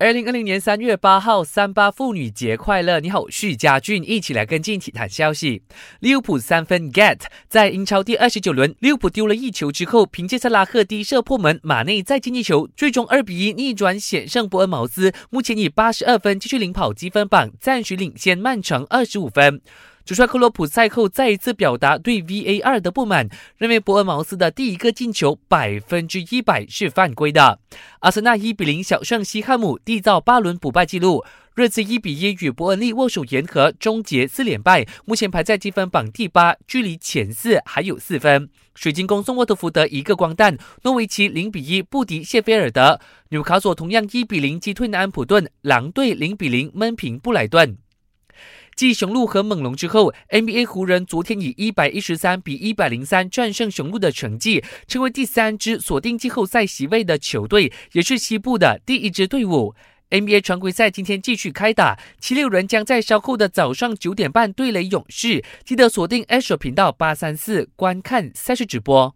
二零二零年三月八号，三八妇女节快乐！你好，许家俊，一起来跟进体坛消息。利物浦三分 get，在英超第二十九轮，利物浦丢了一球之后，凭借萨拉赫低射破门，马内再进一球，最终二比一逆转险胜伯恩茅斯，目前以八十二分继续领跑积分榜，暂时领先曼城二十五分。主帅克洛普赛后再一次表达对 VAR 的不满，认为伯恩茅斯的第一个进球百分之一百是犯规的。阿森纳一比零小胜西汉姆，缔造八轮不败纪录。热刺一比一与伯恩利握手言和，终结四连败，目前排在积分榜第八，距离前四还有四分。水晶宫送沃特福德一个光蛋，诺维奇零比一不敌谢菲尔德，纽卡索同样一比零击退南安普顿，狼队零比零闷平布莱顿。继雄鹿和猛龙之后，NBA 湖人昨天以一百一十三比一百零三战胜雄鹿的成绩，成为第三支锁定季后赛席位的球队，也是西部的第一支队伍。NBA 常规赛今天继续开打，七六人将在稍后的早上九点半对垒勇士，记得锁定 a s h 频道八三四观看赛事直播。